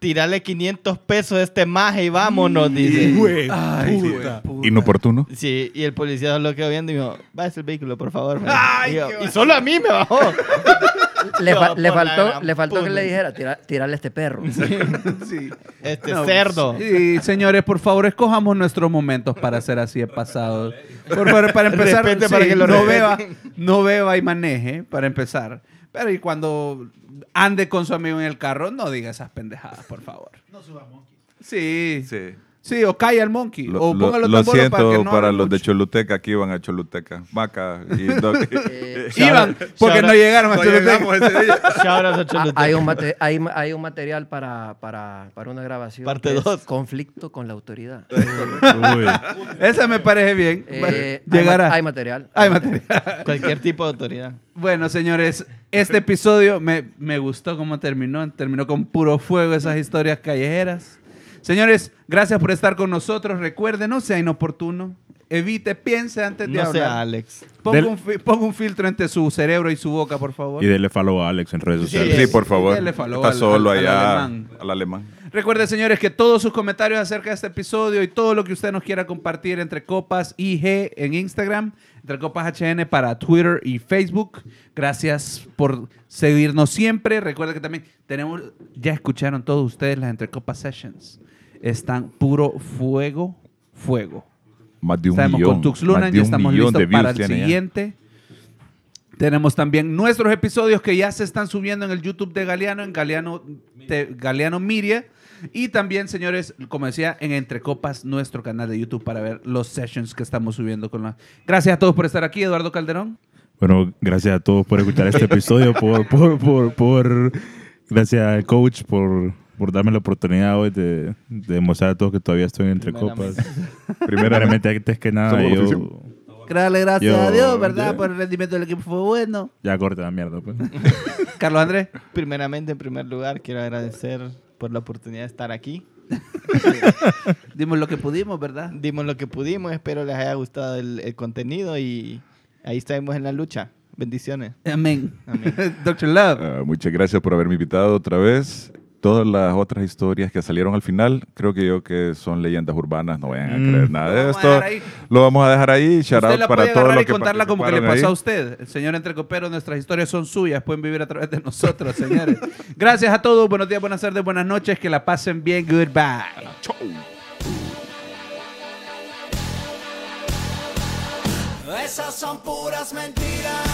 tirale 500 pesos a este maje y vámonos, dice. Ay, puta. puta. Inoportuno. Sí, y el policía solo quedó viendo y dijo, bájese el vehículo, por favor. y, yo, "Y solo a mí me bajó. Le, fa- le faltó, le faltó que le dijera, "Tira- tirarle a este perro. Sí. Este No, cerdo. Sí, señores, por favor, escojamos nuestros momentos para ser así de pasados. Por favor, para empezar, Respete para que lo no, respeten. beba, no beba y maneje, para empezar. Pero y cuando ande con su amigo en el carro, no diga esas pendejadas, por favor. No suba monkey. Sí, sí. Sí. o calla el monkey. Lo, o lo- póngalo lo siento para, para, que no hable los de. Choluteca que iban a Choluteca. Maca y Doc. Eh, Iban, porque no llegaron a No Choluteca. Choluteca. hay, un mate- hay, hay un material para, para, para una grabación. Parte que es dos. Conflicto con la autoridad. Uy. Esa me parece bien. Eh, hay, Llegará. ma- hay material. Hay material. Cualquier tipo de autoridad. Bueno, señores, este episodio me, me gustó cómo terminó. Terminó con puro fuego esas historias callejeras. Señores, gracias por estar con nosotros. Recuerden, no sea inoportuno. Evite, piense antes de No hablar. sea Alex. Ponga, Del- un, fi- ponga un filtro entre su cerebro y su boca, por favor. Y dele follow a Alex en redes sociales. Sí, por favor. Dele follow Está al- solo al- al allá alemán. al alemán. Recuerden, señores, que todos sus comentarios acerca de este episodio y todo lo que usted nos quiera compartir entre Copas IG en Instagram, entre Copas HN para Twitter y Facebook. Gracias por seguirnos siempre. Recuerden que también tenemos, ya escucharon todos ustedes las entre Copas Sessions. Están puro fuego, fuego. Más de un Estamos millón. con Tux más Luna, de ya un estamos listos para el ya. siguiente. Tenemos también nuestros episodios que ya se están subiendo en el YouTube de Galeano, en Galeano, te- Galeano Media. Y también, señores, como decía, en Entre Copas, nuestro canal de YouTube para ver los sessions que estamos subiendo. con la... Gracias a todos por estar aquí, Eduardo Calderón. Bueno, gracias a todos por escuchar este episodio, por, por, por, por- gracias al coach por, por darme la oportunidad hoy de, de demostrar a todos que todavía estoy entre copas. Primeramente, antes que nada, yo. Darle gracias Yo- a Dios, ¿verdad? ya. Por el rendimiento del equipo fue bueno. ya corta la mierda. Pues. Carlos Andrés. Primeramente, en primer lugar, quiero agradecer por la oportunidad de estar aquí. Dimos lo que pudimos, ¿verdad? Dimos lo que pudimos, espero les haya gustado el, el contenido y ahí estamos en la lucha. Bendiciones. Amén. Amén. Dr. Love. Ah, muchas gracias por haberme invitado otra vez. Todas las otras historias que salieron al final, creo que yo que son leyendas urbanas, no vayan a Mm. creer nada Lo de vamos a esto. Lo vamos a dejar ahí. Shout Usted out la para puede todos agarrar los y que contarla como que le pasó a ahí. usted. El señor Entrecopero, nuestras historias son suyas. Pueden vivir a través de nosotros, señores. Gracias a todos. Buenos días, buenas tardes, buenas noches. Que la pasen bien. Goodbye. Esas son puras mentiras.